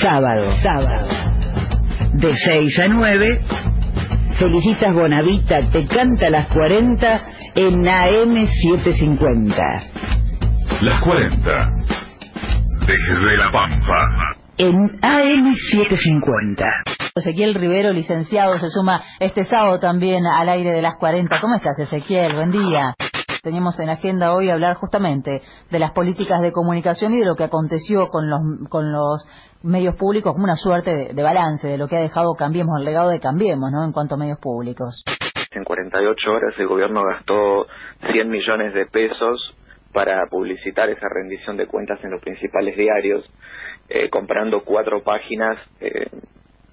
Sábado, sábado. De 6 a 9, Felicitas Bonavita te canta las 40 en AM 750. Las 40. Desde La Pampa. En AM 750. Ezequiel Rivero, licenciado, se suma este sábado también al aire de las 40. ¿Cómo estás, Ezequiel? Buen día. Teníamos en agenda hoy hablar justamente de las políticas de comunicación y de lo que aconteció con los, medios públicos, como una suerte de, de balance de lo que ha dejado Cambiemos, el legado de Cambiemos, ¿no? En cuanto a medios públicos. En 48 horas el gobierno gastó 100 millones de pesos para publicitar esa rendición de cuentas en los principales diarios, eh, comprando cuatro páginas eh,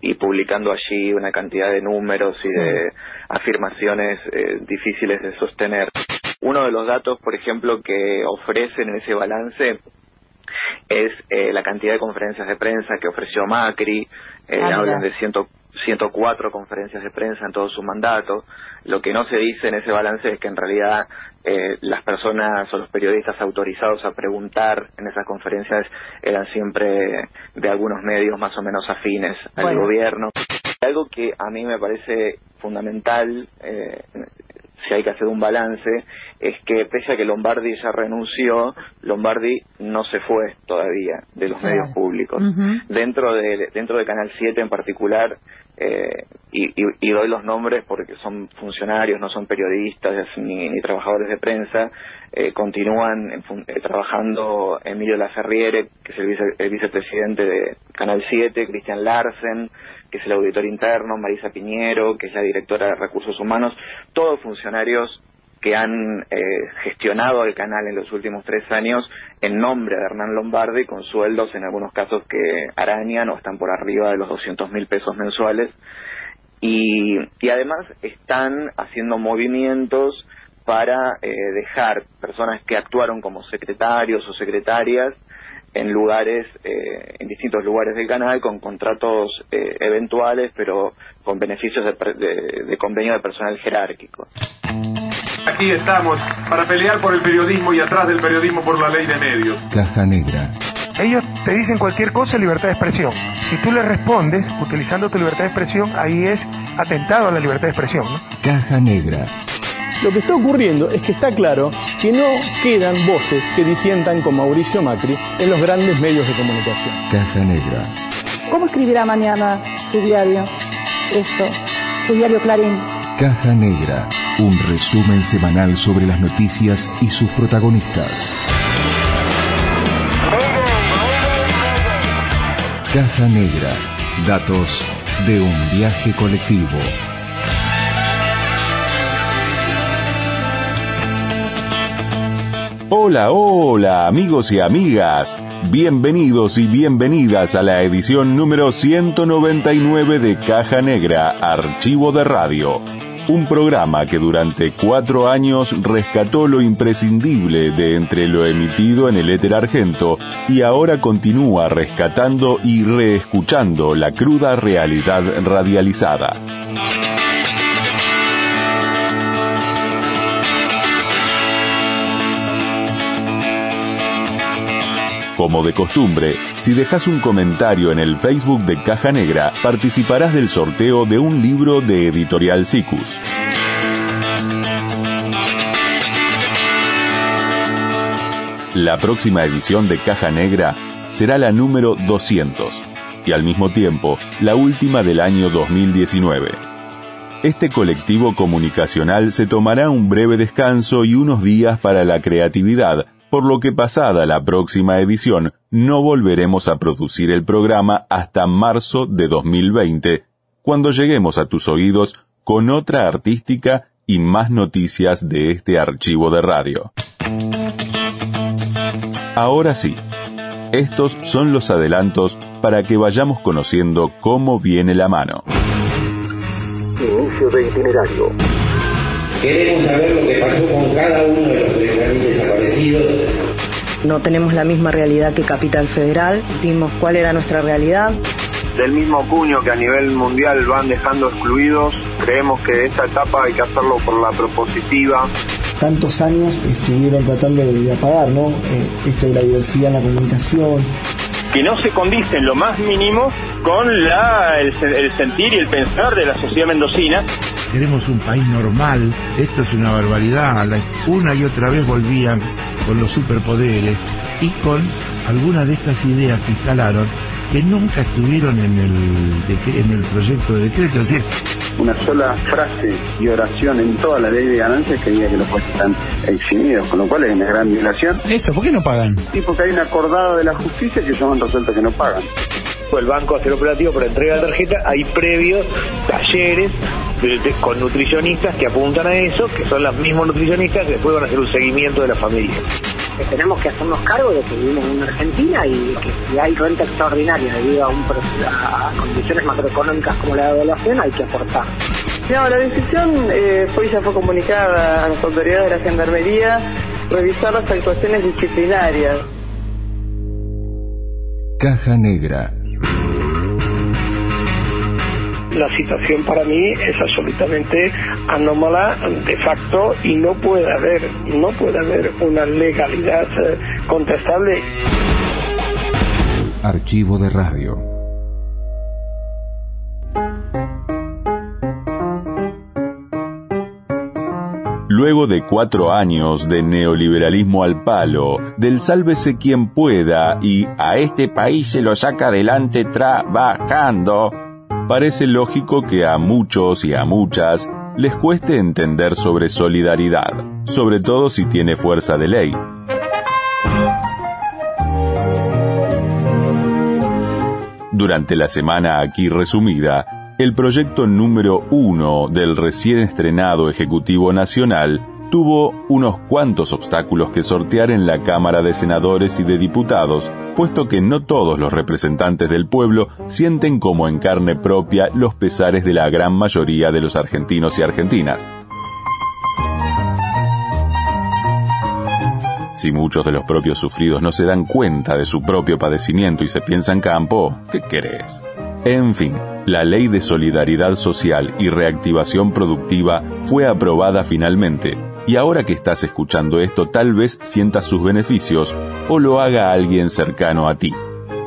y publicando allí una cantidad de números y de afirmaciones eh, difíciles de sostener. Uno de los datos, por ejemplo, que ofrecen en ese balance es eh, la cantidad de conferencias de prensa que ofreció Macri, eh, Ah, hablan de ciento, 104 conferencias de prensa en todo su mandato. Lo que no se dice en ese balance es que en realidad eh, las personas o los periodistas autorizados a preguntar en esas conferencias eran siempre de algunos medios más o menos afines al Bueno. gobierno. Algo que a mí me parece fundamental, eh, si hay que hacer un balance, es que pese a que Lombardi ya renunció, Lombardi no se fue todavía de los medios públicos. Dentro de dentro de Canal 7 en particular, eh, y, y- y doy los nombres porque son funcionarios, no son periodistas ni, trabajadores de prensa, eh, continúan en fun- eh, trabajando Emilio Laferriere, que es el, el vicepresidente de Canal 7, Cristian Larsen, que es el auditor interno, Marisa Piñero, que es la directora de Recursos Humanos, todos funcionarios que han eh, gestionado el canal en los últimos tres años en nombre de Hernán Lombardi, con sueldos en algunos casos que arañan o están por arriba de los 200 mil pesos mensuales. Y, y además están haciendo movimientos para eh, dejar personas que actuaron como secretarios o secretarias en lugares, eh, en distintos lugares del canal, con contratos eh, eventuales, pero con beneficios de, de- de convenio de personal jerárquico. Aquí estamos para pelear por el periodismo y atrás del periodismo por la ley de medios. Caja Negra. Ellos te dicen cualquier cosa libertad de expresión. Si tú les respondes utilizando tu libertad de expresión, ahí es atentado a la libertad de expresión. ¿no? Caja Negra. Lo que está ocurriendo es que está claro que no quedan voces que disientan con Mauricio Macri en los grandes medios de comunicación. Caja Negra. ¿Cómo escribirá mañana su diario? Esto, su diario Clarín. Caja Negra. Un resumen semanal sobre las noticias y sus protagonistas. Caja Negra. Datos de un viaje colectivo. Hola, hola, amigos y amigas. Bienvenidos y bienvenidas a la edición número 199 de Caja Negra, Archivo de Radio. Un programa que durante cuatro años rescató lo imprescindible de entre lo emitido en el éter argento y ahora continúa rescatando y reescuchando la cruda realidad radializada. Como de costumbre, si dejas un comentario en el Facebook de Caja Negra, participarás del sorteo de un libro de Editorial Sicus. La próxima edición de Caja Negra será la número 200 y al mismo tiempo la última del año 2019. Este colectivo comunicacional se tomará un breve descanso y unos días para la creatividad, por lo que pasada la próxima edición no volveremos a producir el programa hasta marzo de 2020, cuando lleguemos a tus oídos con otra artística y más noticias de este archivo de radio. Ahora sí, estos son los adelantos para que vayamos conociendo cómo viene la mano. Inicio de itinerario. Queremos saber lo que pasó con No tenemos la misma realidad que Capital Federal, vimos cuál era nuestra realidad. Del mismo cuño que a nivel mundial van dejando excluidos, creemos que esta etapa hay que hacerlo por la propositiva. tantos años estuvieron tratando de, apagar, ¿no? Eh, esto de la diversidad en la comunicación. Que no se condice en lo más mínimo con la, el, el sentir y el pensar de la sociedad mendocina queremos un país normal, esto es una barbaridad, una y otra vez volvían con los superpoderes y con algunas de estas ideas que instalaron que nunca estuvieron en el, en el proyecto de decreto. Es decir, una sola frase y oración en toda la ley de ganancias que diga que los jueces están eximidos, con lo cual hay una gran violación. Eso, ¿por qué no pagan? Sí, porque hay una acordada de la justicia que ellos han resuelto que no pagan. El banco hace el operativo para entrega de tarjeta, hay previos talleres con nutricionistas que apuntan a eso, que son los mismos nutricionistas que después van a hacer un seguimiento de la familia. tenemos que hacernos cargo de que vivimos en una Argentina y que si hay renta extraordinaria debido a, un, a condiciones macroeconómicas como la devaluación, hay que aportar. No, la decisión eh, fue ya fue comunicada a las autoridades de la Gendarmería revisar las actuaciones disciplinarias. Caja Negra la situación para mí es absolutamente anómala de facto y no puede haber, no puede haber una legalidad eh, contestable. Archivo de radio. Luego de cuatro años de neoliberalismo al palo, del sálvese quien pueda y a este país se lo saca adelante trabajando, parece lógico que a muchos y a muchas les cueste entender sobre solidaridad, sobre todo si tiene fuerza de ley. Durante la semana aquí resumida, el proyecto número uno del recién estrenado Ejecutivo Nacional tuvo unos cuantos obstáculos que sortear en la Cámara de Senadores y de Diputados, puesto que no todos los representantes del pueblo sienten como en carne propia los pesares de la gran mayoría de los argentinos y argentinas. Si muchos de los propios sufridos no se dan cuenta de su propio padecimiento y se piensan campo, ¿qué querés? En fin, la Ley de Solidaridad Social y Reactivación Productiva fue aprobada finalmente y ahora que estás escuchando esto tal vez sientas sus beneficios o lo haga alguien cercano a ti.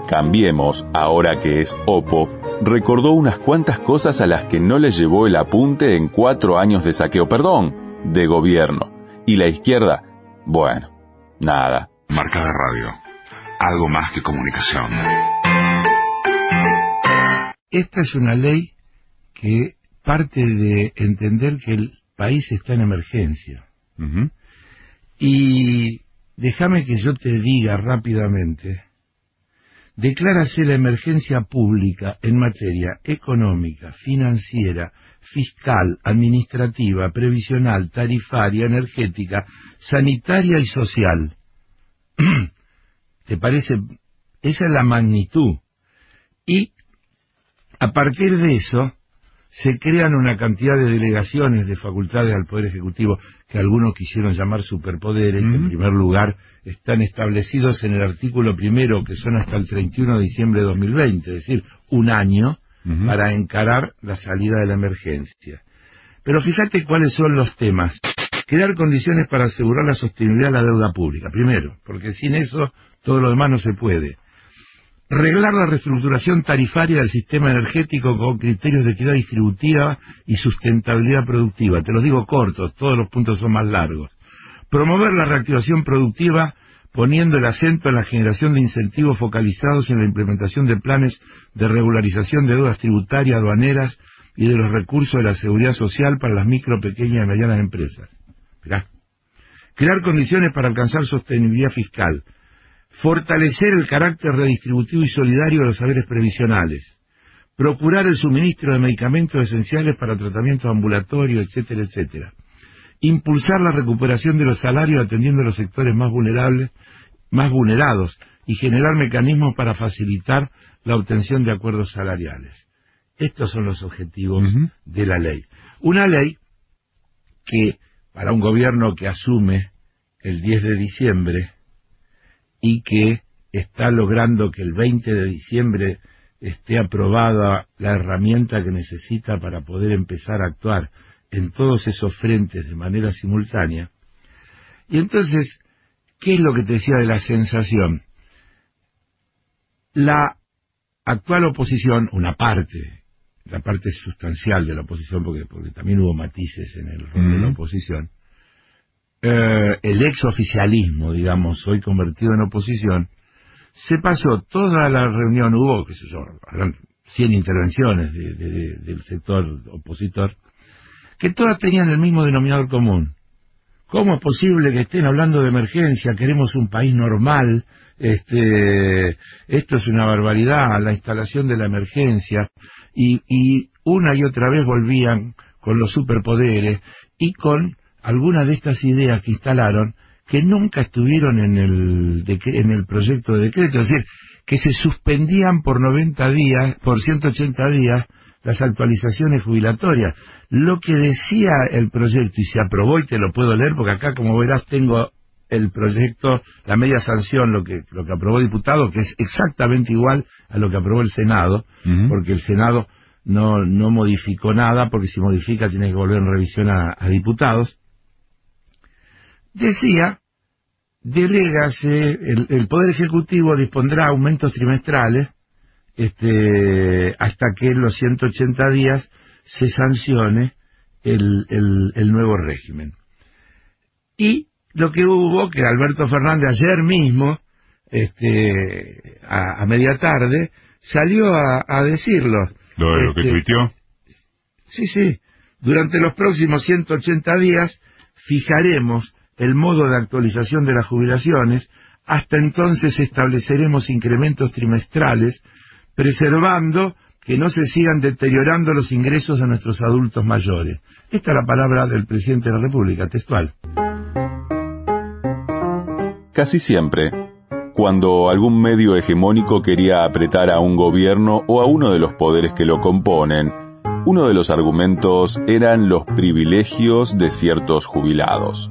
Cambiemos, ahora que es Oppo, recordó unas cuantas cosas a las que no le llevó el apunte en cuatro años de saqueo, perdón, de gobierno. Y la izquierda, bueno, nada. Marca de radio, algo más que comunicación. Esta es una ley que parte de entender que el país está en emergencia. Y déjame que yo te diga rápidamente, declárase la emergencia pública en materia económica, financiera, fiscal, administrativa, previsional, tarifaria, energética, sanitaria y social. ¿Te parece? Esa es la magnitud. Y a partir de eso, se crean una cantidad de delegaciones de facultades al Poder Ejecutivo que algunos quisieron llamar superpoderes, que en primer lugar están establecidos en el artículo primero, que son hasta el 31 de diciembre de 2020, es decir, un año para encarar la salida de la emergencia. Pero fíjate cuáles son los temas. Crear condiciones para asegurar la sostenibilidad de la deuda pública, primero, porque sin eso todo lo demás no se puede reglar la reestructuración tarifaria del sistema energético con criterios de equidad distributiva y sustentabilidad productiva. Te los digo cortos, todos los puntos son más largos. Promover la reactivación productiva poniendo el acento en la generación de incentivos focalizados en la implementación de planes de regularización de deudas tributarias, aduaneras y de los recursos de la seguridad social para las micro, pequeñas y medianas empresas. Crear condiciones para alcanzar sostenibilidad fiscal fortalecer el carácter redistributivo y solidario de los saberes previsionales, procurar el suministro de medicamentos esenciales para tratamiento ambulatorio, etcétera, etcétera, impulsar la recuperación de los salarios atendiendo a los sectores más vulnerables, más vulnerados y generar mecanismos para facilitar la obtención de acuerdos salariales. Estos son los objetivos de la ley. Una ley que para un gobierno que asume el 10 de diciembre y que está logrando que el 20 de diciembre esté aprobada la herramienta que necesita para poder empezar a actuar en todos esos frentes de manera simultánea, Y entonces, ¿qué es lo que te decía de la sensación? La actual oposición, una parte, la parte sustancial de la oposición, porque, porque también hubo matices en el rol de la oposición, eh, el exoficialismo, digamos, hoy convertido en oposición, se pasó toda la reunión, hubo, qué sé yo, 100 intervenciones del sector opositor, que todas tenían el mismo denominador común. ¿Cómo es posible que estén hablando de emergencia? Queremos un país normal. Este, esto es una barbaridad, la instalación de la emergencia. Y una y otra vez volvían con los superpoderes y con algunas de estas ideas que instalaron que nunca estuvieron en el, en el proyecto de decreto. Es decir, que se suspendían por 90 días, por 180 días, las actualizaciones jubilatorias. Lo que decía el proyecto, y se aprobó, y te lo puedo leer, porque acá, como verás, tengo el proyecto, la media sanción, lo que, lo que aprobó el diputado, que es exactamente igual a lo que aprobó el Senado, porque el Senado no, no modificó nada, porque si modifica tiene que volver en revisión a, diputados. Decía, delégase, el, el Poder Ejecutivo dispondrá aumentos trimestrales este, hasta que en los 180 días se sancione el, el, nuevo régimen. Y lo que hubo, que Alberto Fernández ayer mismo, este, a, media tarde, salió a, decirlo. ¿Lo, que este, tuiteó? Sí, sí. Durante los próximos 180 días fijaremos el modo de actualización de las jubilaciones. Hasta entonces estableceremos incrementos trimestrales preservando que no se sigan deteriorando los ingresos de nuestros adultos mayores. Esta es la palabra del presidente de la República, textual. Casi siempre, cuando algún medio hegemónico quería apretar a un gobierno o a uno de los poderes que lo componen, uno de los argumentos eran los privilegios de ciertos jubilados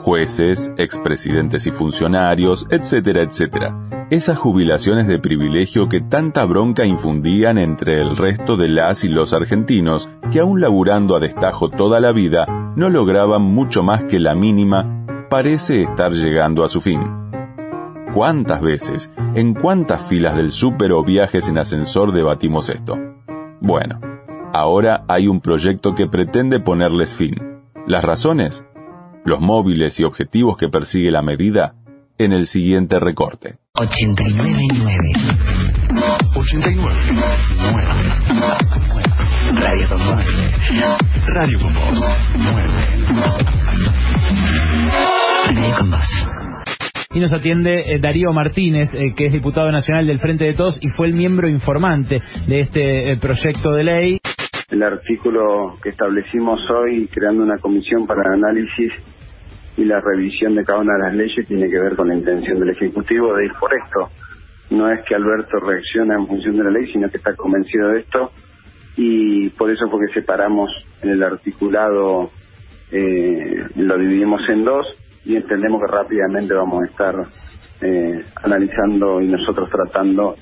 jueces, expresidentes y funcionarios, etcétera, etcétera. Esas jubilaciones de privilegio que tanta bronca infundían entre el resto de las y los argentinos, que aún laburando a destajo toda la vida, no lograban mucho más que la mínima, parece estar llegando a su fin. ¿Cuántas veces, en cuántas filas del súper o viajes en ascensor debatimos esto? Bueno, ahora hay un proyecto que pretende ponerles fin. ¿Las razones? Los móviles y objetivos que persigue la medida en el siguiente recorte. 89.9 89.9 Radio con vos. Radio con vos. 9. Radio con vos. Y nos atiende eh, Darío Martínez, eh, que es diputado nacional del Frente de Todos y fue el miembro informante de este eh, proyecto de ley el artículo que establecimos hoy, creando una comisión para el análisis y la revisión de cada una de las leyes, tiene que ver con la intención del Ejecutivo de ir por esto. No es que Alberto reacciona en función de la ley, sino que está convencido de esto y por eso porque separamos en el articulado, eh, lo dividimos en dos y entendemos que rápidamente vamos a estar eh, analizando y nosotros tratando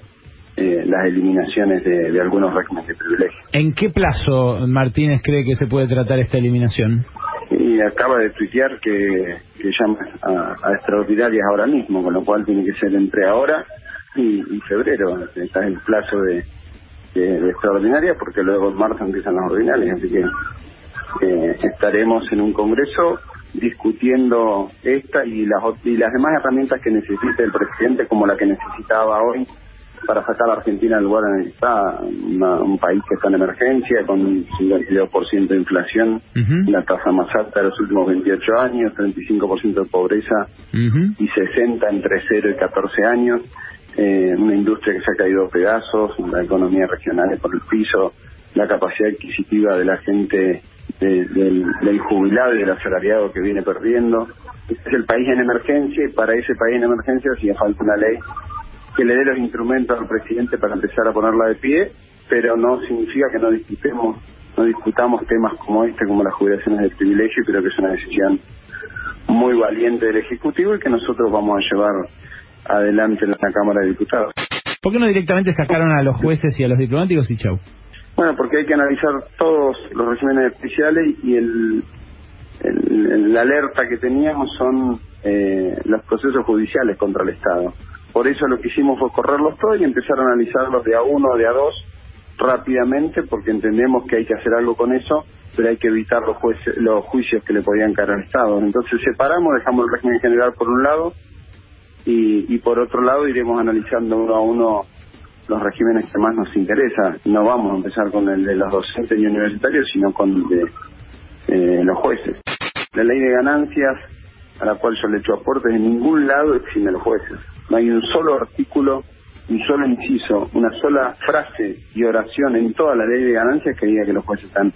eh, las eliminaciones de, algunos regímenes de privilegio. ¿En qué plazo Martínez cree que se puede tratar esta eliminación? Y acaba de tuitear que, llama a, extraordinarias ahora mismo, con lo cual tiene que ser entre ahora y, febrero. Está en el plazo de, de, extraordinarias porque luego en marzo empiezan las ordinarias, así que eh, estaremos en un congreso discutiendo esta y las, y las demás herramientas que necesite el presidente como la que necesitaba hoy para sacar a Argentina del lugar en el que está, un país que está en emergencia, con un 52% de inflación, la tasa más alta de los últimos 28 años, 35% de pobreza y 60 entre 0 y 14 años, eh, una industria que se ha caído a pedazos, la economía regional por el piso, la capacidad adquisitiva de la gente del, del, jubilado y del asalariado que viene perdiendo. Este es el país en emergencia y para ese país en emergencia hacía falta una ley que le dé los instrumentos al presidente para empezar a ponerla de pie, pero no significa que no discutemos, no discutamos temas como este, como las jubilaciones de privilegio, creo que es una decisión muy valiente del Ejecutivo y que nosotros vamos a llevar adelante en la Cámara de Diputados. ¿Por qué no directamente sacaron a los jueces y a los diplomáticos y chau? Bueno, porque hay que analizar todos los regímenes especiales y el el- la alerta que teníamos son eh, los procesos judiciales contra el Estado. Por eso lo que hicimos fue correrlos todos y empezar a analizarlos de a uno, de a dos, rápidamente, porque entendemos que hay que hacer algo con eso, pero hay que evitar los, jueces, los juicios que le podían caer al Estado. Entonces separamos, dejamos el régimen general por un lado y, por otro lado iremos analizando uno a uno los regímenes que más nos interesa. No vamos a empezar con el de los docentes y universitarios, sino con el de eh, los jueces. La ley de ganancias, a la cual yo le he hecho aportes, en ningún lado exime a los jueces. No hay un solo artículo, un solo inciso, una sola frase y oración en toda la ley de ganancias que diga que los jueces están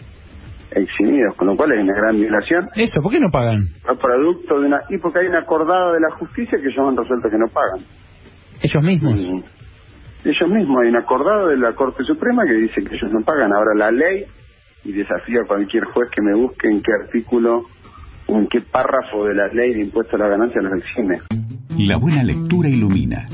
eximidos, con lo cual hay una gran violación. Eso, ¿por qué no pagan? A producto de una... Y porque hay una acordada de la justicia que ellos han resuelto que no pagan. Ellos mismos. Mm. Ellos mismos, hay un acordado de la Corte Suprema que dice que ellos no pagan. Ahora la ley, y desafío a cualquier juez que me busque en qué artículo o en qué párrafo de la ley de impuesto a la ganancia los exime. La buena lectura ilumina.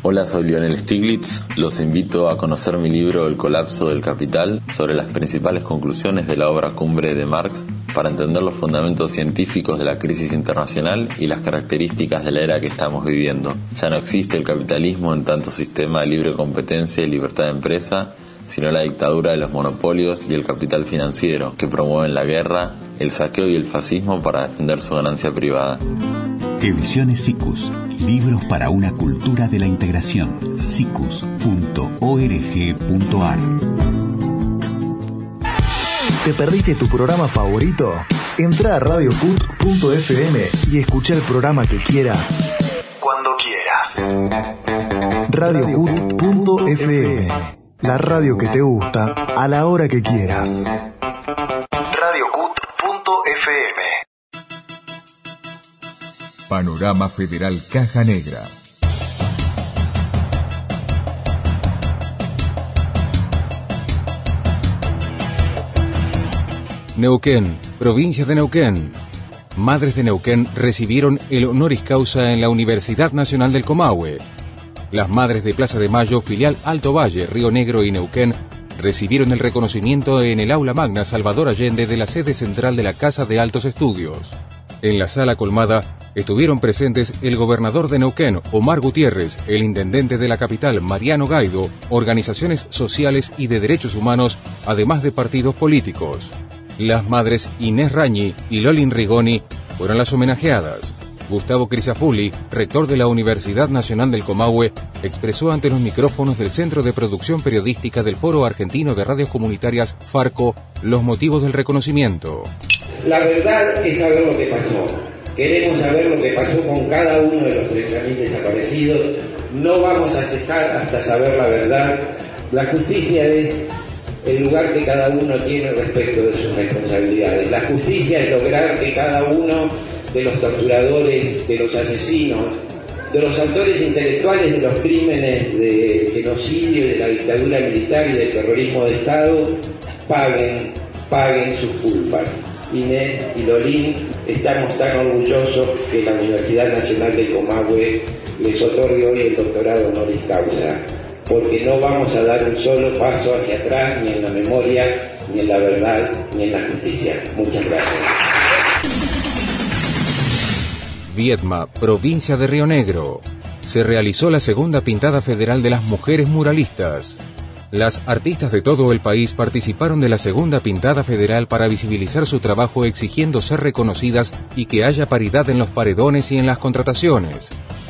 Hola, soy Lionel Stiglitz. Los invito a conocer mi libro El colapso del capital sobre las principales conclusiones de la obra cumbre de Marx para entender los fundamentos científicos de la crisis internacional y las características de la era que estamos viviendo. Ya no existe el capitalismo en tanto sistema de libre competencia y libertad de empresa, sino la dictadura de los monopolios y el capital financiero que promueven la guerra, el saqueo y el fascismo para defender su ganancia privada. Ediciones SICUS. Libros para una cultura de la integración. sicus.org.ar ¿Te perdiste tu programa favorito? Entra a radiocut.fm y escucha el programa que quieras cuando quieras. Radiocut.fm La radio que te gusta a la hora que quieras. Panorama Federal Caja Negra. Neuquén, provincia de Neuquén. Madres de Neuquén recibieron el honoris causa en la Universidad Nacional del Comahue. Las madres de Plaza de Mayo, filial Alto Valle, Río Negro y Neuquén recibieron el reconocimiento en el aula magna Salvador Allende de la sede central de la Casa de Altos Estudios. En la sala colmada estuvieron presentes el gobernador de Neuquén, Omar Gutiérrez, el intendente de la capital, Mariano Gaido, organizaciones sociales y de derechos humanos, además de partidos políticos. Las madres Inés Rañi y Lolin Rigoni fueron las homenajeadas. Gustavo Crisafulli, rector de la Universidad Nacional del Comahue, expresó ante los micrófonos del Centro de Producción Periodística del Foro Argentino de Radios Comunitarias, FARCO, los motivos del reconocimiento. La verdad es saber lo que pasó. Queremos saber lo que pasó con cada uno de los 30.000 desaparecidos. No vamos a cejar hasta saber la verdad. La justicia es el lugar que cada uno tiene respecto de sus responsabilidades. La justicia es lograr que cada uno de los torturadores, de los asesinos, de los autores intelectuales de los crímenes de genocidio, de la dictadura militar y del terrorismo de Estado, paguen, paguen sus culpas. Inés y Lolín, estamos tan orgullosos que la Universidad Nacional del Comahue les otorgue hoy el doctorado honoris causa, porque no vamos a dar un solo paso hacia atrás ni en la memoria, ni en la verdad, ni en la justicia. Muchas gracias. Viedma, provincia de Río Negro. Se realizó la segunda pintada federal de las mujeres muralistas. Las artistas de todo el país participaron de la segunda pintada federal para visibilizar su trabajo exigiendo ser reconocidas y que haya paridad en los paredones y en las contrataciones.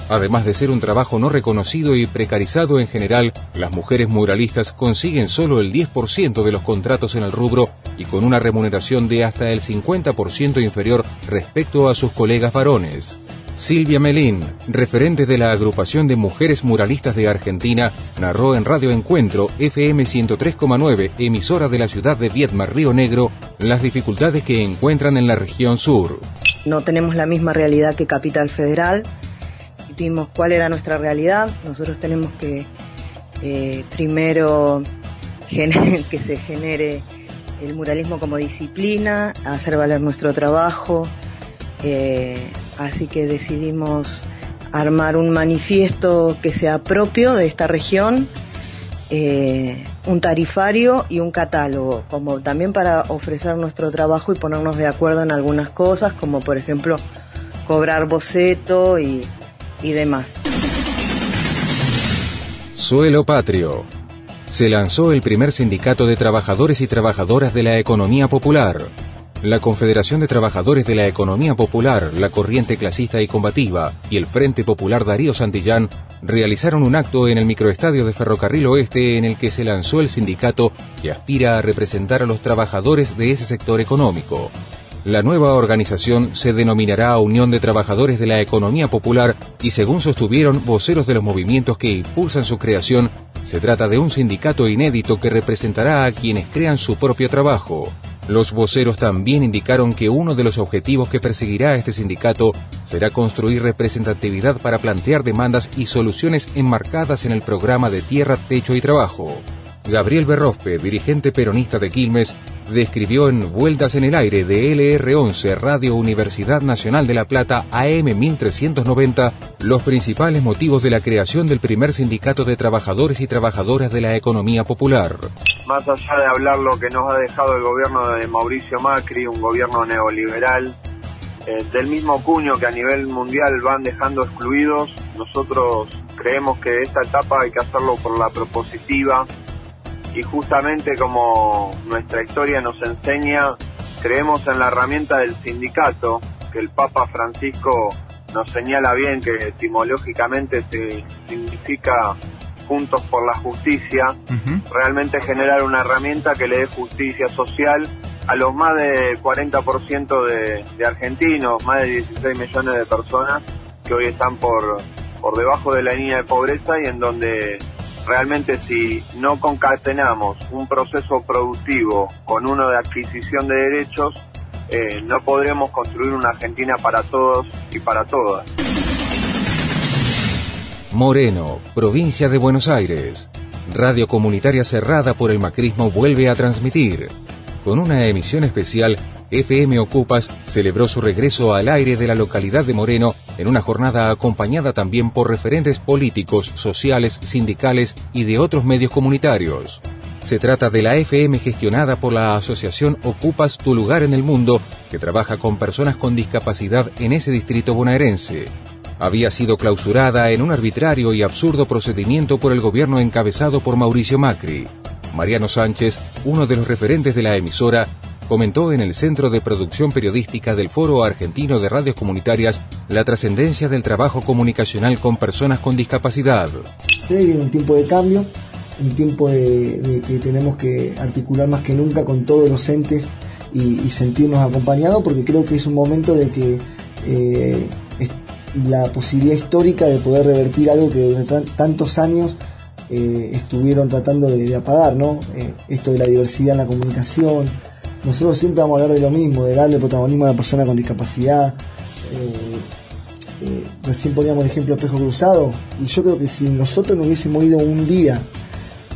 Además de ser un trabajo no reconocido y precarizado en general, las mujeres muralistas consiguen solo el 10% de los contratos en el rubro y con una remuneración de hasta el 50% inferior respecto a sus colegas varones. Silvia Melín, referente de la agrupación de mujeres muralistas de Argentina, narró en Radio Encuentro FM 103,9, emisora de la ciudad de Viedma, Río Negro, las dificultades que encuentran en la región sur. No tenemos la misma realidad que Capital Federal. Vimos cuál era nuestra realidad. Nosotros tenemos que eh, primero que se genere el muralismo como disciplina, hacer valer nuestro trabajo. Eh, así que decidimos armar un manifiesto que sea propio de esta región, eh, un tarifario y un catálogo, como también para ofrecer nuestro trabajo y ponernos de acuerdo en algunas cosas, como por ejemplo cobrar boceto y, y demás. Suelo Patrio. Se lanzó el primer sindicato de trabajadores y trabajadoras de la economía popular. La Confederación de Trabajadores de la Economía Popular, la Corriente Clasista y Combativa y el Frente Popular Darío Santillán realizaron un acto en el microestadio de Ferrocarril Oeste en el que se lanzó el sindicato que aspira a representar a los trabajadores de ese sector económico. La nueva organización se denominará Unión de Trabajadores de la Economía Popular y según sostuvieron voceros de los movimientos que impulsan su creación, se trata de un sindicato inédito que representará a quienes crean su propio trabajo. Los voceros también indicaron que uno de los objetivos que perseguirá este sindicato será construir representatividad para plantear demandas y soluciones enmarcadas en el programa de tierra, techo y trabajo. Gabriel Berrospe, dirigente peronista de Quilmes, describió en Vueltas en el Aire de LR11 Radio Universidad Nacional de La Plata AM 1390 los principales motivos de la creación del primer sindicato de trabajadores y trabajadoras de la economía popular. Más allá de hablar lo que nos ha dejado el gobierno de Mauricio Macri, un gobierno neoliberal, eh, del mismo cuño que a nivel mundial van dejando excluidos, nosotros creemos que esta etapa hay que hacerlo por la propositiva, y justamente como nuestra historia nos enseña, creemos en la herramienta del sindicato, que el Papa Francisco nos señala bien que etimológicamente se significa juntos por la justicia, realmente generar una herramienta que le dé justicia social a los más de 40% de, de argentinos, más de 16 millones de personas que hoy están por, por debajo de la línea de pobreza y en donde realmente si no concatenamos un proceso productivo con uno de adquisición de derechos, eh, no podremos construir una Argentina para todos y para todas. Moreno, provincia de Buenos Aires. Radio comunitaria cerrada por el macrismo vuelve a transmitir. Con una emisión especial FM Ocupas celebró su regreso al aire de la localidad de Moreno en una jornada acompañada también por referentes políticos, sociales, sindicales y de otros medios comunitarios. Se trata de la FM gestionada por la asociación Ocupas tu lugar en el mundo, que trabaja con personas con discapacidad en ese distrito bonaerense. Había sido clausurada en un arbitrario y absurdo procedimiento por el gobierno encabezado por Mauricio Macri. Mariano Sánchez, uno de los referentes de la emisora, comentó en el Centro de Producción Periodística del Foro Argentino de Radios Comunitarias la trascendencia del trabajo comunicacional con personas con discapacidad. Viene un tiempo de cambio, un tiempo de, que tenemos que articular más que nunca con todos los entes y, sentirnos acompañados, porque creo que es un momento de que eh, la posibilidad histórica de poder revertir algo que durante tantos años eh, estuvieron tratando de, apagar, ¿no? Eh, esto de la diversidad en la comunicación, nosotros siempre vamos a hablar de lo mismo, de darle protagonismo a la persona con discapacidad. Eh, eh, recién poníamos el ejemplo de espejo cruzado, y yo creo que si nosotros nos hubiésemos ido un día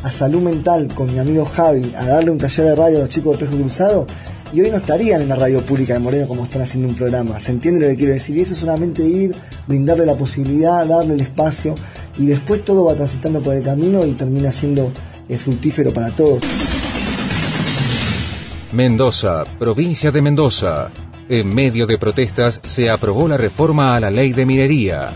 a salud mental con mi amigo Javi a darle un taller de radio a los chicos de espejo cruzado, y hoy no estarían en la radio pública de Moreno como están haciendo un programa. ¿Se entiende lo que quiero decir? Y eso es solamente ir, brindarle la posibilidad, darle el espacio, y después todo va transitando por el camino y termina siendo eh, fructífero para todos. Mendoza, provincia de Mendoza. En medio de protestas se aprobó la reforma a la ley de minería.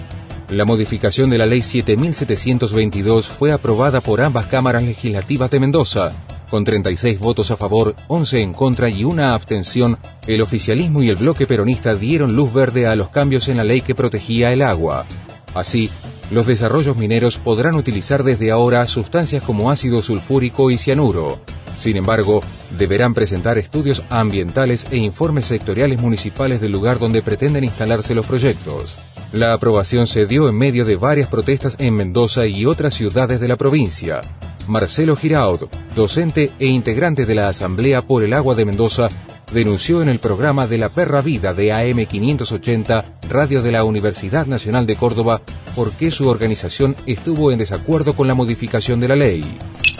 La modificación de la ley 7722 fue aprobada por ambas cámaras legislativas de Mendoza. Con 36 votos a favor, 11 en contra y una abstención, el oficialismo y el bloque peronista dieron luz verde a los cambios en la ley que protegía el agua. Así, los desarrollos mineros podrán utilizar desde ahora sustancias como ácido sulfúrico y cianuro. Sin embargo, deberán presentar estudios ambientales e informes sectoriales municipales del lugar donde pretenden instalarse los proyectos. La aprobación se dio en medio de varias protestas en Mendoza y otras ciudades de la provincia. Marcelo Giraud, docente e integrante de la Asamblea por el Agua de Mendoza, denunció en el programa de la Perra Vida de AM580, radio de la Universidad Nacional de Córdoba, por qué su organización estuvo en desacuerdo con la modificación de la ley.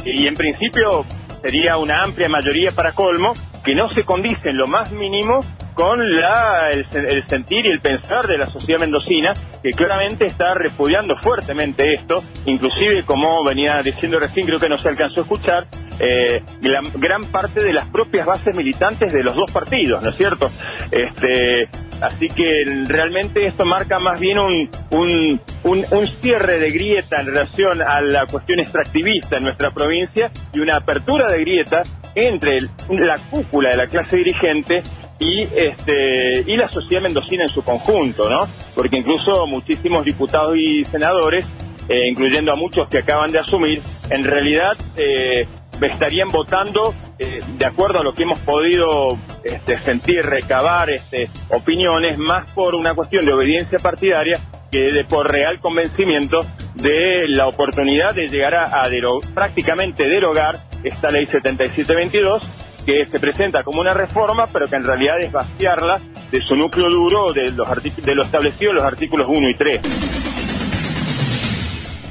Y en principio sería una amplia mayoría para colmo, que no se condice en lo más mínimo con la, el, sentir y el pensar de la sociedad mendocina, que claramente está repudiando fuertemente esto, inclusive como venía diciendo recién, creo que no se alcanzó a escuchar, eh, la gran parte de las propias bases militantes de los dos partidos, ¿no es cierto? Este, así que realmente esto marca más bien un, un, un, cierre de grieta en relación a la cuestión extractivista en nuestra provincia y una apertura de grieta entre la cúpula de la clase dirigente y este y la sociedad mendocina en su conjunto, ¿no? Porque incluso muchísimos diputados y senadores, eh, incluyendo a muchos que acaban de asumir, en realidad eh, estarían votando eh, de acuerdo a lo que hemos podido este, sentir, recabar este, opiniones, más por una cuestión de obediencia partidaria que de por real convencimiento de la oportunidad de llegar a, prácticamente derogar esta ley 7722 que se presenta como una reforma, pero que en realidad es vaciarla de su núcleo duro de, los de lo establecido en los artículos 1 y 3.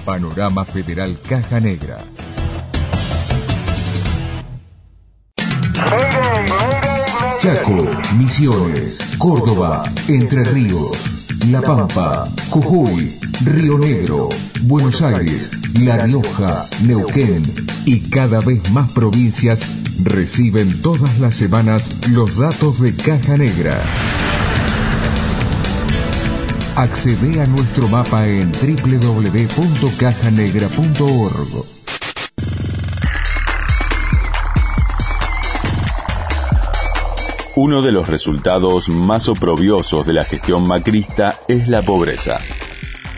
Panorama Federal Caja Negra. Chaco, Misiones, Córdoba, Entre Ríos, La Pampa, Jujuy, Río Negro, Buenos Aires, La Rioja, Neuquén y cada vez más provincias reciben todas las semanas los datos de Caja Negra. Accede a nuestro mapa en www.cajanegra.org. Uno de los resultados más oprobiosos de la gestión macrista es la pobreza.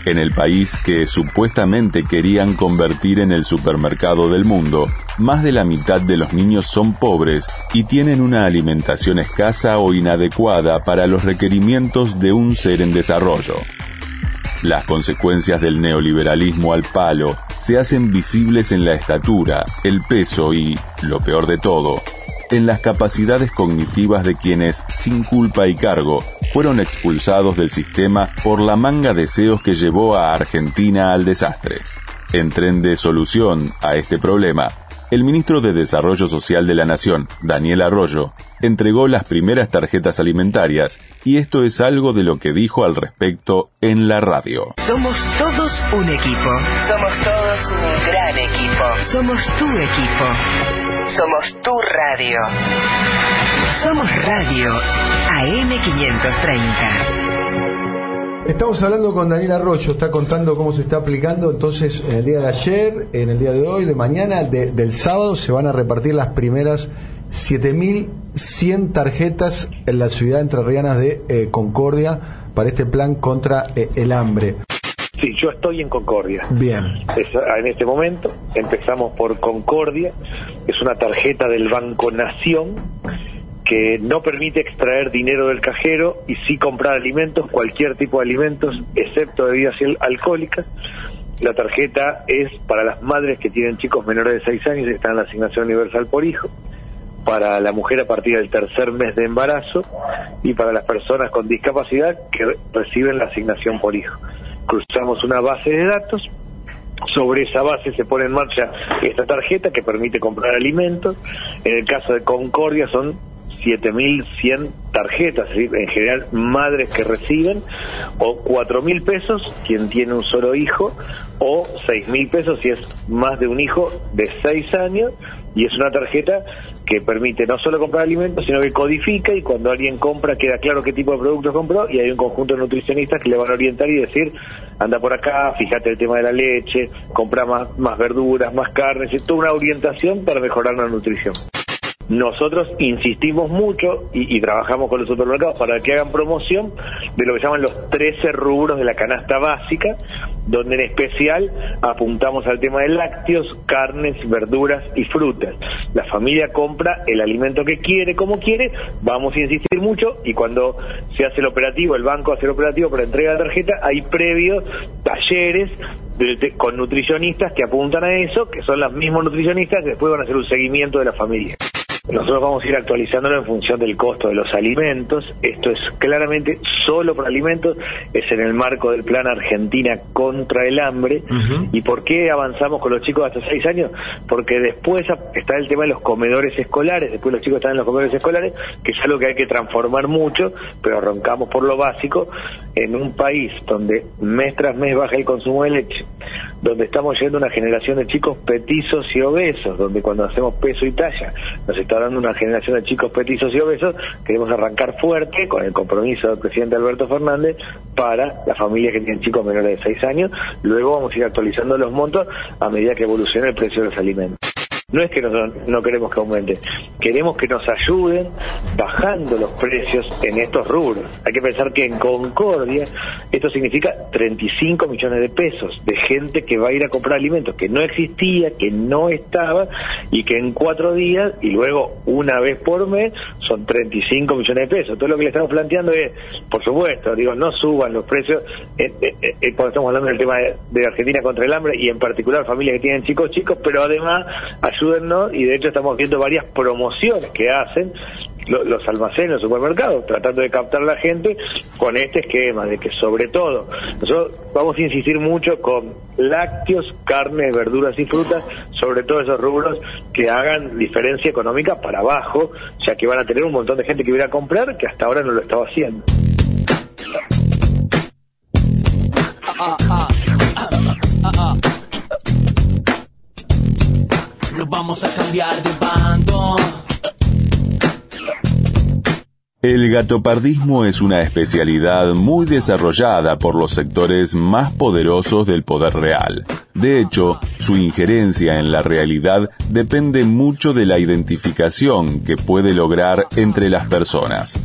En el país que supuestamente querían convertir en el supermercado del mundo, más de la mitad de los niños son pobres y tienen una alimentación escasa o inadecuada para los requerimientos de un ser en desarrollo. Las consecuencias del neoliberalismo al palo se hacen visibles en la estatura, el peso y, lo peor de todo, en las capacidades cognitivas de quienes, sin culpa y cargo, fueron expulsados del sistema por la manga de deseos que llevó a Argentina al desastre. En tren de solución a este problema, el ministro de Desarrollo Social de la Nación, Daniel Arroyo, entregó las primeras tarjetas alimentarias y esto es algo de lo que dijo al respecto en la radio. Somos todos un equipo. Somos todos un gran equipo. Somos tu equipo. Somos tu radio. Somos Radio AM530. Estamos hablando con Daniel Arroyo, está contando cómo se está aplicando. Entonces, en el día de ayer, en el día de hoy, de mañana, de- del sábado, se van a repartir las primeras 7.100 tarjetas en la ciudad entrerriana de eh, Concordia para este plan contra eh, el hambre. Sí, yo estoy en Concordia. Bien. Es- en este momento empezamos por Concordia, es una tarjeta del Banco Nación que no permite extraer dinero del cajero y sí comprar alimentos, cualquier tipo de alimentos, excepto bebidas al- alcohólicas. La tarjeta es para las madres que tienen chicos menores de 6 años y están en la asignación universal por hijo, para la mujer a partir del tercer mes de embarazo y para las personas con discapacidad que re- reciben la asignación por hijo. Cruzamos una base de datos sobre esa base se pone en marcha esta tarjeta que permite comprar alimentos. En el caso de Concordia son 7.100 tarjetas, decir, en general madres que reciben, o 4.000 pesos quien tiene un solo hijo, o 6.000 pesos si es más de un hijo de 6 años, y es una tarjeta que permite no solo comprar alimentos, sino que codifica y cuando alguien compra queda claro qué tipo de productos compró y hay un conjunto de nutricionistas que le van a orientar y decir, anda por acá, fíjate el tema de la leche, compra más, más verduras, más carnes, es toda una orientación para mejorar la nutrición. Nosotros insistimos mucho y, trabajamos con los supermercados para que hagan promoción de lo que llaman los 13 rubros de la canasta básica, donde en especial apuntamos al tema de lácteos, carnes, verduras y frutas. La familia compra el alimento que quiere, como quiere, vamos a insistir mucho y cuando se hace el operativo, el banco hace el operativo para entrega de tarjeta, hay previos talleres con nutricionistas que apuntan a eso, que son los mismos nutricionistas que después van a hacer un seguimiento de la familia. Nosotros vamos a ir actualizándolo en función del costo de los alimentos. Esto es claramente solo por alimentos, es en el marco del plan Argentina contra el hambre. ¿Y por qué avanzamos con los chicos hasta 6 años? Porque después está el tema de los comedores escolares, después los chicos están en los comedores escolares, que es algo que hay que transformar mucho, pero arrancamos por lo básico, en un país donde mes tras mes baja el consumo de leche, donde estamos yendo a una generación de chicos petizos y obesos, donde cuando hacemos peso y talla nos está una generación de chicos petizos y obesos, queremos arrancar fuerte con el compromiso del presidente Alberto Fernández para las familias que tienen chicos menores de 6 años, luego vamos a ir actualizando los montos a medida que evolucione el precio de los alimentos. No es que nosotros no queremos que aumente, queremos que nos ayuden bajando los precios en estos rubros. Hay que pensar que en Concordia esto significa 35 millones de pesos de gente que va a ir a comprar alimentos que no existía, que no estaba y que en cuatro días y luego una vez por mes son 35 millones de pesos. Todo lo que le estamos planteando es, por supuesto, digo, no suban los precios eh, eh, eh, cuando estamos hablando del tema de, de Argentina contra el hambre y en particular familias que tienen chicos chicos, pero además y de hecho estamos viendo varias promociones que hacen lo- los almacenes, los supermercados, tratando de captar a la gente con este esquema de que sobre todo nosotros vamos a insistir mucho con lácteos, carnes, verduras y frutas, sobre todo esos rubros que hagan diferencia económica para abajo, ya que van a tener un montón de gente que viene a comprar que hasta ahora no lo estaba haciendo. Ah, ah, ah, vamos a cambiar de bando. El gatopardismo es una especialidad muy desarrollada por los sectores más poderosos del poder real. De hecho, su injerencia en la realidad depende mucho de la identificación que puede lograr entre las personas.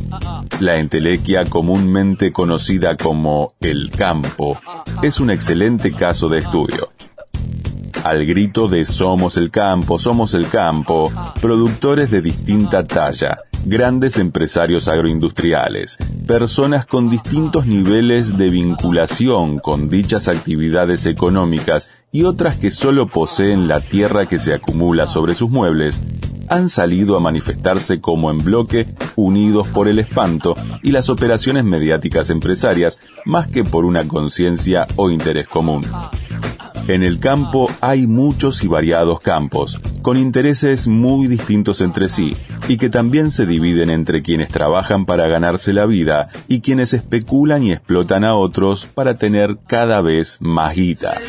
La entelequia comúnmente conocida como el campo es un excelente caso de estudio. Al grito de Somos el campo, somos el campo, productores de distinta talla, grandes empresarios agroindustriales, personas con distintos niveles de vinculación con dichas actividades económicas y otras que solo poseen la tierra que se acumula sobre sus muebles, han salido a manifestarse como en bloque, unidos por el espanto y las operaciones mediáticas empresarias, más que por una conciencia o interés común. En el campo hay muchos y variados campos, con intereses muy distintos entre sí, y que también se dividen entre quienes trabajan para ganarse la vida y quienes especulan y explotan a otros para tener cada vez más guita.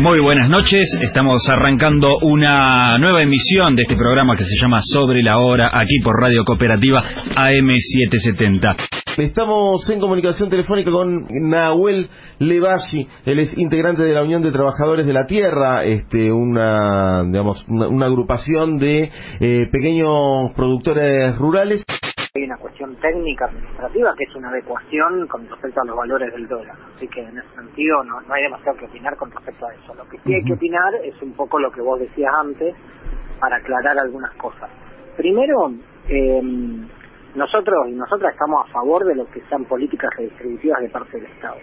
Muy buenas noches, estamos arrancando una nueva emisión de este programa que se llama Sobre la Hora, aquí por Radio Cooperativa AM770. Estamos en comunicación telefónica con Nahuel Levashi, él es integrante de la Unión de Trabajadores de la Tierra, este, una, digamos, una, una agrupación de eh, pequeños productores rurales. Hay una cuestión técnica administrativa que es una adecuación con respecto a los valores del dólar. Así que en ese sentido no, no hay demasiado que opinar con respecto a eso. Lo que sí hay que opinar es un poco lo que vos decías antes para aclarar algunas cosas. Primero, eh, nosotros y nosotras estamos a favor de lo que sean políticas redistributivas de parte del Estado.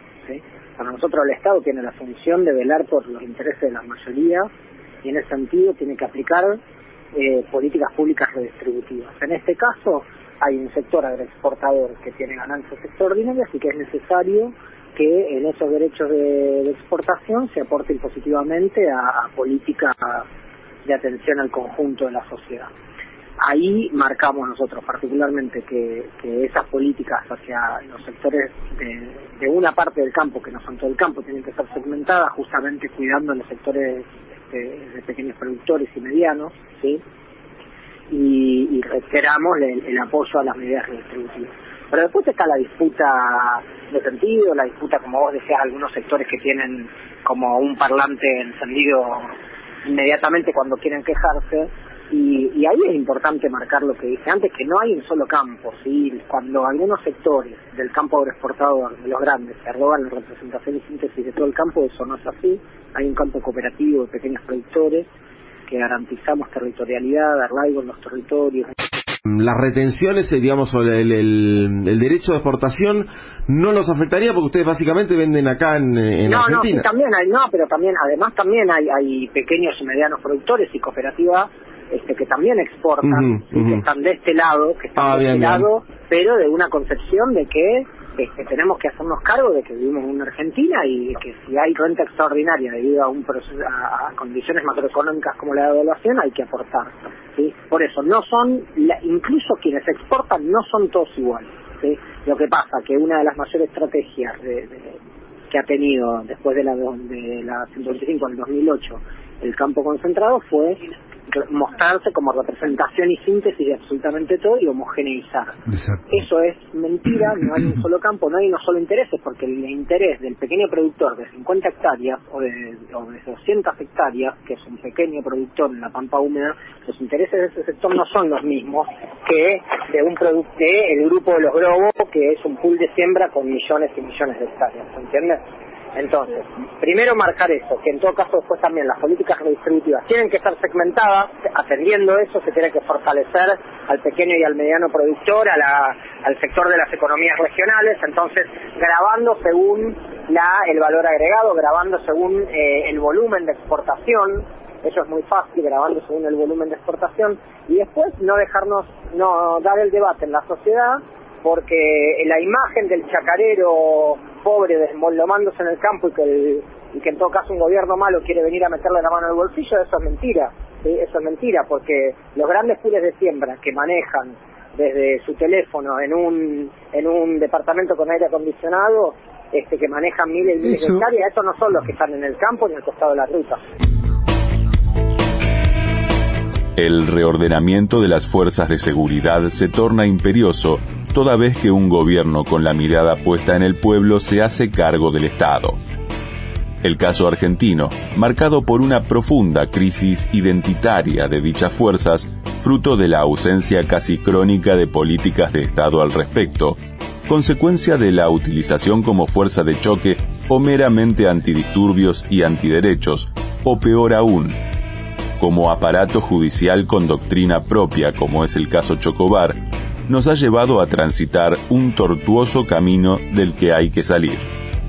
Para nosotros el Estado tiene la función de velar por los intereses de las mayorías y en ese sentido tiene que aplicar eh, políticas públicas redistributivas. En este caso hay un sector agroexportador que tiene ganancias extraordinarias y que es necesario que en esos derechos de, de exportación se aporten positivamente a, a políticas de atención al conjunto de la sociedad ahí marcamos nosotros particularmente que, esas políticas hacia los sectores de, de, una parte del campo, que no son todo el campo, tienen que ser segmentadas justamente cuidando los sectores este, de pequeños productores y medianos, ¿sí? Y, y reiteramos el, el, apoyo a las medidas redistributivas. Pero después está la disputa de sentido, la disputa, como vos decías, algunos sectores que tienen como un parlante encendido inmediatamente cuando quieren quejarse, y, y, ahí es importante marcar lo que dije antes, que no hay un solo campo, ¿sí? Cuando algunos sectores del campo agroexportador, de los grandes, se roban la representación y síntesis de todo el campo, eso no es así. Hay un campo cooperativo de pequeños productores que garantizamos territorialidad, arraigo en los territorios. Las retenciones, eh, digamos, el, el, el, derecho de exportación no los afectaría porque ustedes básicamente venden acá en, en no, Argentina. No, también hay, no, pero también, además también hay, hay pequeños y medianos productores y cooperativas este, que también exportan, uh -huh, uh -huh. que están de este lado, que están ah, de bien, este bien. lado, pero de una concepción de que este, tenemos que hacernos cargo de que vivimos en una Argentina y que si hay renta extraordinaria debido a, un proceso, a, a condiciones macroeconómicas como la devaluación hay que aportar. ¿sí? Por eso, no son, la, incluso quienes exportan no son todos iguales. ¿sí? Lo que pasa que una de las mayores estrategias de, de que ha tenido después de la, de la 125 en 2008 el campo concentrado fue mostrarse como representación y síntesis de absolutamente todo y homogeneizar. Eso es mentira, no hay un solo campo, no hay unos solo intereses, porque el interés del pequeño productor de 50 hectáreas o de, o de 200 hectáreas, que es un pequeño productor en la pampa húmeda, los intereses de ese sector no son los mismos que de un producto, el grupo de los Grobos, que es un pool de siembra con millones y millones de hectáreas, ¿entiendes? Entonces, primero marcar eso, que en todo caso después también las políticas redistributivas tienen que estar segmentadas, atendiendo eso se tiene que fortalecer al pequeño y al mediano productor, a la, al sector de las economías regionales, entonces grabando según la, el valor agregado, grabando según eh, el volumen de exportación, eso es muy fácil, grabando según el volumen de exportación, y después no dejarnos, no dar el debate en la sociedad, porque la imagen del chacarero pobre desmolomándose en el campo y que, y que en todo caso un gobierno malo quiere venir a meterle la mano en el bolsillo, eso es mentira. Eso es mentira, porque los grandes pules de siembra que manejan desde su teléfono en un, en un departamento con aire acondicionado, este, que manejan miles y miles de hectáreas, estos no son los que están en el campo ni al costado de la ruta. El reordenamiento de las fuerzas de seguridad se torna imperioso toda vez que un gobierno con la mirada puesta en el pueblo se hace cargo del Estado. El caso argentino, marcado por una profunda crisis identitaria de dichas fuerzas, fruto de la ausencia casi crónica de políticas de Estado al respecto, consecuencia de la utilización como fuerza de choque o meramente antidisturbios y antiderechos, o peor aún, como aparato judicial con doctrina propia como es el caso Chocobar, nos ha llevado a transitar un tortuoso camino del que hay que salir.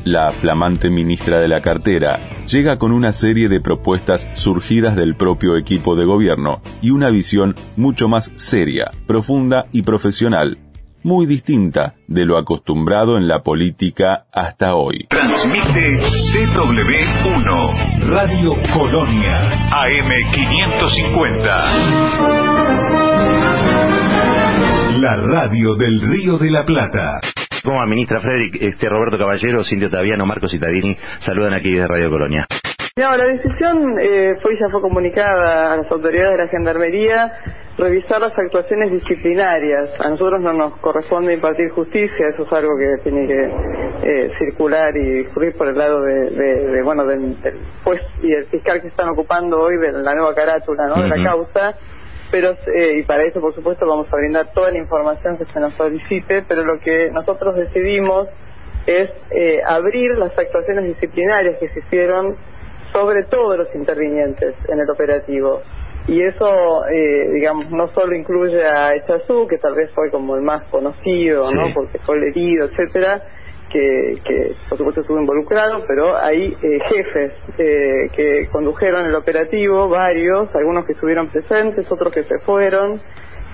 La flamante ministra de la cartera llega con una serie de propuestas surgidas del propio equipo de gobierno y una visión mucho más seria, profunda y profesional, muy distinta de lo acostumbrado en la política hasta hoy. Transmite CW1 Radio Colonia AM550 la radio del Río de la Plata. Como administra Frederick, este Roberto Caballero, Cindy Otaviano, Marcos Citadini, saludan aquí de Radio Colonia. No, la decisión eh, fue ya fue comunicada a las autoridades de la Gendarmería revisar las actuaciones disciplinarias. A nosotros no nos corresponde impartir justicia, eso es algo que tiene que eh, circular y discurrir por el lado de, bueno del, juez y el fiscal que están ocupando hoy de la nueva carátula ¿no? de la causa pero eh, y para eso por supuesto vamos a brindar toda la información que se nos solicite, pero lo que nosotros decidimos es eh, abrir las actuaciones disciplinarias que se hicieron sobre todos los intervinientes en el operativo. Y eso, eh, digamos, no solo incluye a Echazú, que tal vez fue como el más conocido, ¿no? Porque fue el herido, etcétera, que, por supuesto estuvo involucrado, pero hay eh, jefes eh, que condujeron el operativo, varios, algunos que estuvieron presentes, otros que se fueron,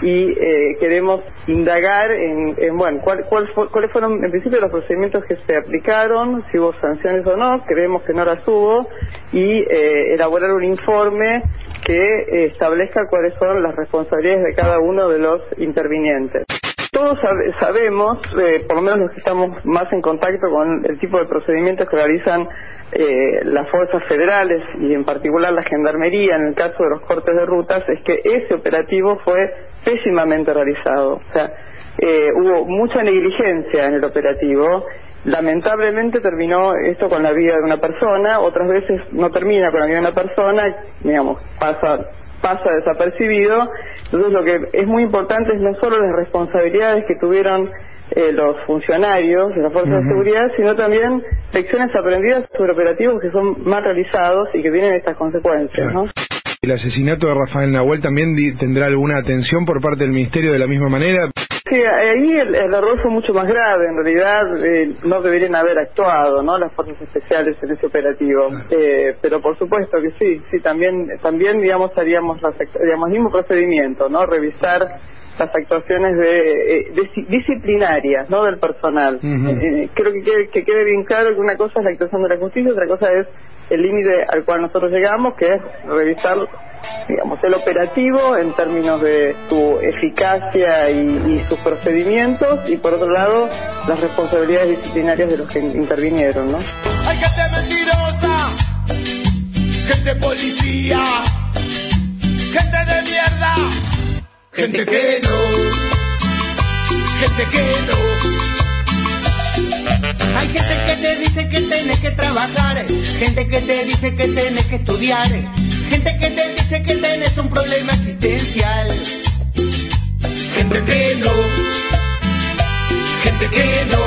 y eh, queremos indagar en, bueno, cuál, cuáles fueron en principio los procedimientos que se aplicaron, si hubo sanciones o no, creemos que no las hubo, y elaborar un informe que establezca cuáles son las responsabilidades de cada uno de los intervinientes. Todos sabemos, eh, por lo menos los que estamos más en contacto con el tipo de procedimientos que realizan eh, las fuerzas federales y en particular la gendarmería en el caso de los cortes de rutas, es que ese operativo fue pésimamente realizado. O sea, eh, hubo mucha negligencia en el operativo. Lamentablemente terminó esto con la vida de una persona, otras veces no termina con la vida de una persona, digamos, pasa pasa desapercibido. Entonces lo que es muy importante es no solo las responsabilidades que tuvieron eh, los funcionarios de las fuerzas de seguridad, sino también lecciones aprendidas sobre operativos que son mal realizados y que tienen estas consecuencias. ¿no? ¿El asesinato de Rafael Nahuel también tendrá alguna atención por parte del Ministerio de la misma manera? Sí, ahí el, error fue mucho más grave. En realidad eh, no deberían haber actuado, ¿no? Las fuerzas especiales en ese operativo. Eh, pero por supuesto que sí, sí, también, también digamos haríamos las, digamos mismo procedimiento, ¿no? Revisar las actuaciones de, eh, disciplinarias, ¿no? Del personal. creo que que quede bien claro que una cosa es la actuación de la justicia, otra cosa es el límite al cual nosotros llegamos, que es revisar digamos, el operativo en términos de su eficacia y, sus procedimientos y por otro lado las responsabilidades disciplinarias de los que intervinieron, ¿no? Hay gente mentirosa, gente policía, gente de mierda, gente que no, gente que no. Hay gente que te dice que tienes que trabajar, gente que te dice que tienes que estudiar, gente que te dice que tienes un problema existencial. Gente que no, gente que no.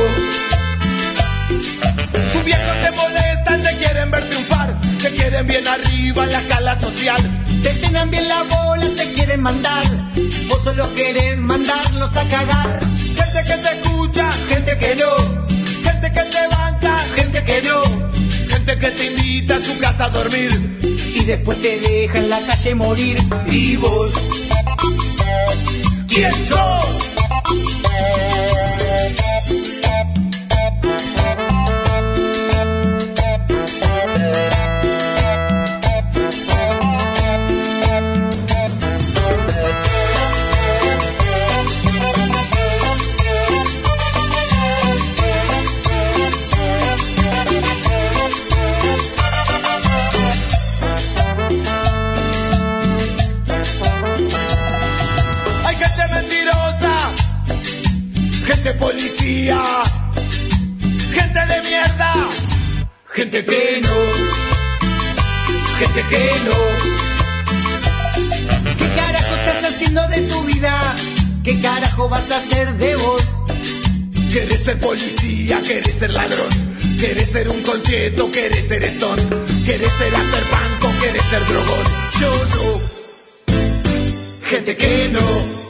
Tus viejos te molestan, te quieren ver triunfar, te quieren bien arriba en la escala social. Te llenan bien la bola, te quieren mandar, vos solo querés mandarlos a cagar. Gente que te escucha, gente que no, gente que te banca, gente que no, gente que te invita a su casa a dormir y después te deja en la calle morir. ¿Y vos? ¿Quién sos? Gente que no, gente que no. ¿Qué carajo estás haciendo de tu vida? ¿Qué carajo vas a hacer de vos? Querés ser policía, querés ser ladrón, querés ser un concheto, querés ser stone, querés ser hacer banco, querés ser drogón. Yo no. Gente que no.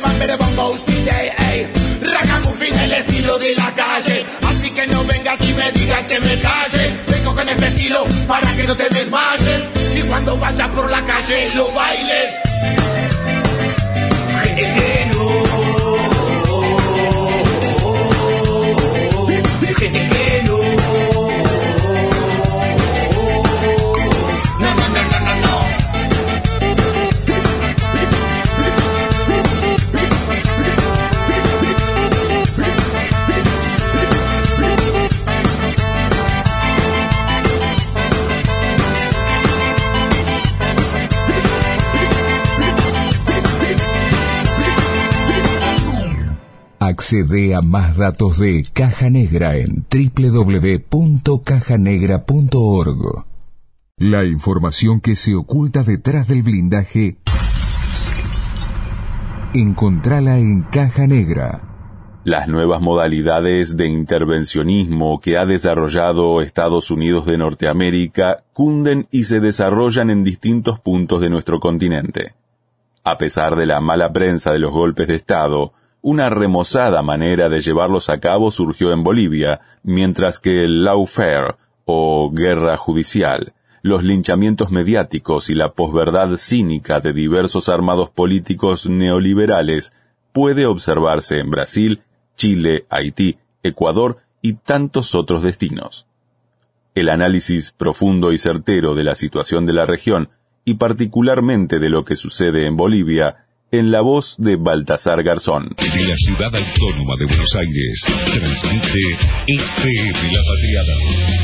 Bam, bere bom, bo, speed, ey, ey. Ragamuffin, el estilo de la calle. Vengas y me digas que me calle. Vengo con este estilo para que no te desmayes. Y cuando vayas por la calle lo bailes. Accede a más datos de Caja Negra en www.cajanegra.org. La información que se oculta detrás del blindaje, encontrala en Caja Negra. Las nuevas modalidades de intervencionismo que ha desarrollado Estados Unidos de Norteamérica cunden y se desarrollan en distintos puntos de nuestro continente. A pesar de la mala prensa de los golpes de Estado, una remozada manera de llevarlos a cabo surgió en Bolivia, mientras que el lawfare, o guerra judicial, los linchamientos mediáticos y la posverdad cínica de diversos armados políticos neoliberales puede observarse en Brasil, Chile, Haití, Ecuador y tantos otros destinos. El análisis profundo y certero de la situación de la región y particularmente de lo que sucede en Bolivia en la voz de Baltasar Garzón. De la ciudad autónoma de Buenos Aires, transmite FM La Patriada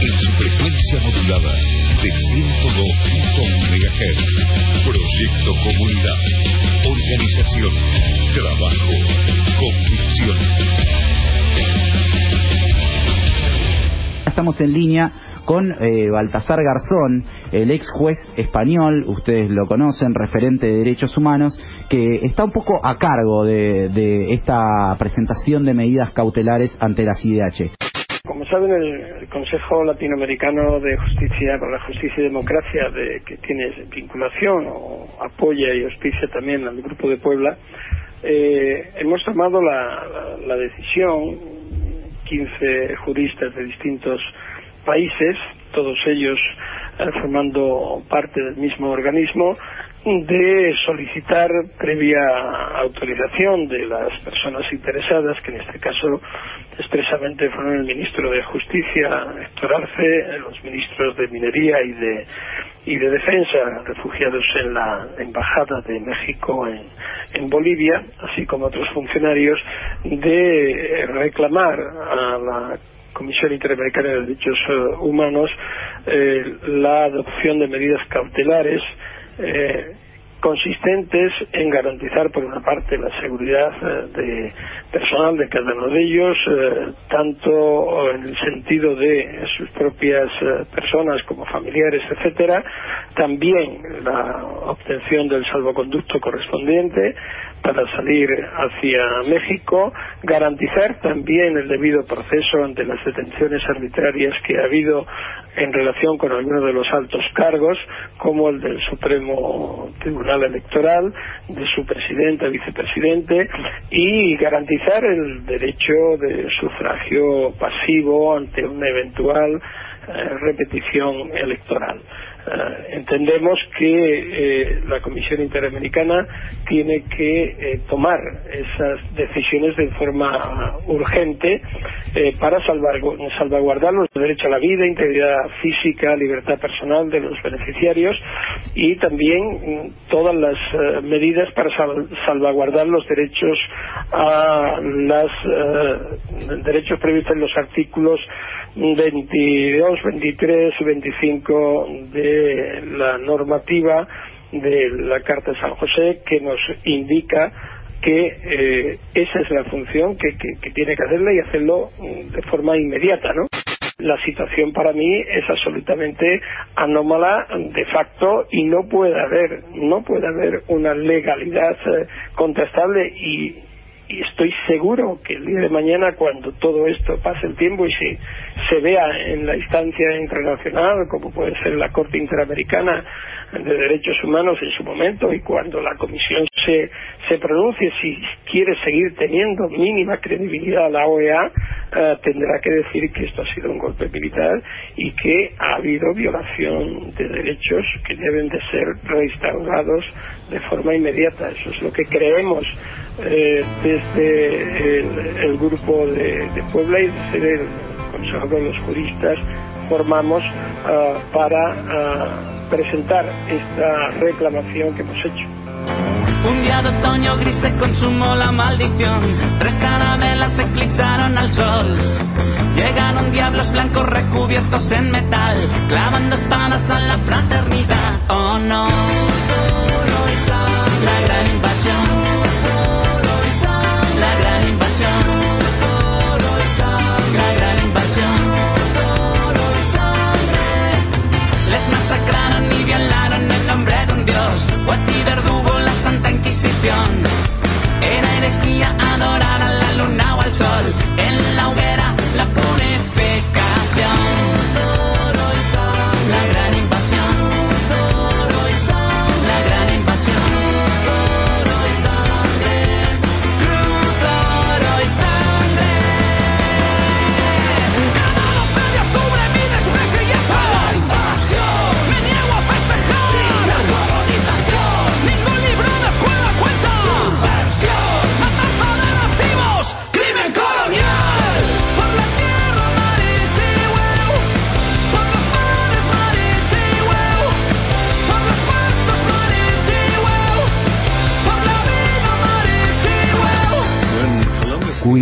en su frecuencia modulada de 102.1 MHz. Proyecto Comunidad. Organización. Trabajo. Convicción. Estamos en línea con eh, Baltasar Garzón, el ex juez español, ustedes lo conocen, referente de derechos humanos, que está un poco a cargo de, esta presentación de medidas cautelares ante la CIDH. Como saben, el, Consejo Latinoamericano de Justicia para la Justicia y Democracia, de, que tiene vinculación o apoya y auspicia también al Grupo de Puebla, eh, hemos tomado la, la, la decisión, 15 juristas de distintos países, todos ellos eh, formando parte del mismo organismo, de solicitar previa autorización de las personas interesadas, que en este caso expresamente fueron el ministro de Justicia, Héctor Arce, los ministros de Minería y de, y de Defensa, refugiados en la Embajada de México en, en Bolivia, así como otros funcionarios, de reclamar a la Comisión Interamericana de Derechos eh, Humanos eh, la adopción de medidas cautelares eh, consistentes en garantizar, por una parte, la seguridad de personal de cada uno de ellos, tanto en el sentido de sus propias personas como familiares, etcétera, también la obtención del salvoconducto correspondiente para salir hacia México, garantizar también el debido proceso ante las detenciones arbitrarias que ha habido en relación con algunos de los altos cargos, como el del Supremo Tribunal Electoral, de su presidente, vicepresidente, y garantizar el derecho de sufragio pasivo ante una eventual eh, repetición electoral. Eh, entendemos que eh, la Comisión Interamericana tiene que eh, tomar esas decisiones de forma urgente para salvaguardar los derechos a la vida, integridad física, libertad personal de los beneficiarios y también mm, todas las medidas para salvaguardar los derechos a los derechos previstos en los artículos 22, 23 y 25 de la normativa de la Carta de San José que nos indica que eh, esa es la función que, que, tiene que hacerla y hacerlo mm, de forma inmediata, ¿no? La situación para mí es absolutamente anómala de facto y no puede haber no puede haber una legalidad eh, contestable y y estoy seguro que el día de mañana cuando todo esto pase el tiempo y se, se vea en la instancia internacional como puede ser la Corte Interamericana de Derechos Humanos en su momento y cuando la Comisión se, se pronuncie si quiere seguir teniendo mínima credibilidad a la OEA eh, tendrá que decir que esto ha sido un golpe militar y que ha habido violación de derechos que deben de ser reinstaurados de forma inmediata. Eso es lo que creemos eh, desde el, grupo de, Puebla y desde el Consejo de los Juristas formamos ah, para ah, presentar esta reclamación que hemos hecho. Un día de otoño gris se consumó la maldición. Tres carabelas eclipsaron al sol. Llegaron diablos blancos recubiertos en metal, clavando espadas a la fraternidad. Oh no, la gran invasión.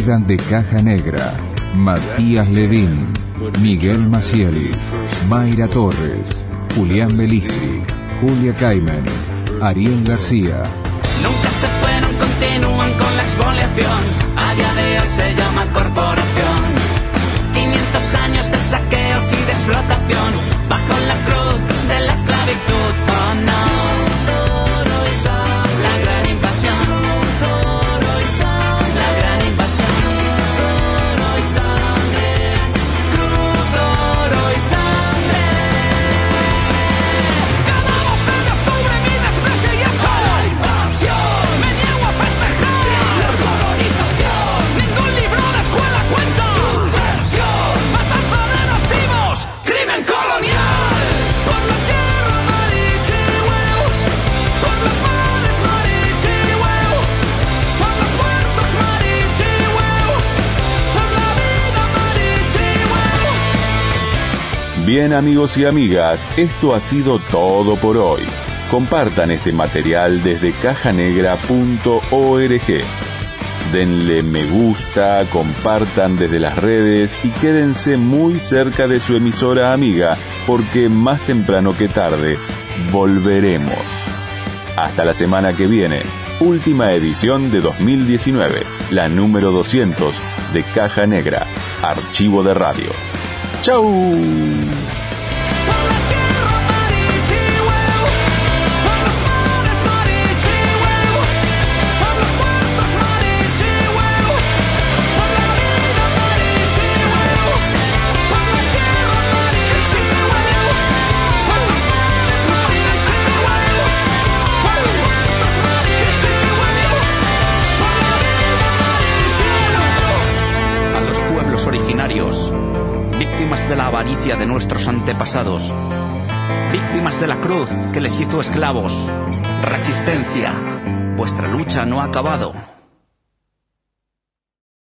De Caja Negra. Matías Levín, Miguel Maciel, Mayra Torres, Julián Belistri, Julia Caimen, Ariel García. Nunca se fueron, continúan con la exfoliación. A día de hoy se llama corporación. 500 años de saqueos y de explotación. Bajo la cruz de la esclavitud. Oh no. Bien amigos y amigas, esto ha sido todo por hoy. Compartan este material desde cajanegra.org. Denle me gusta, compartan desde las redes y quédense muy cerca de su emisora amiga porque más temprano que tarde volveremos. Hasta la semana que viene, última edición de 2019, la número 200 de Caja Negra, archivo de radio. ¡Chau! De nuestros antepasados, víctimas de la cruz que les hizo esclavos. Resistencia, vuestra lucha no ha acabado.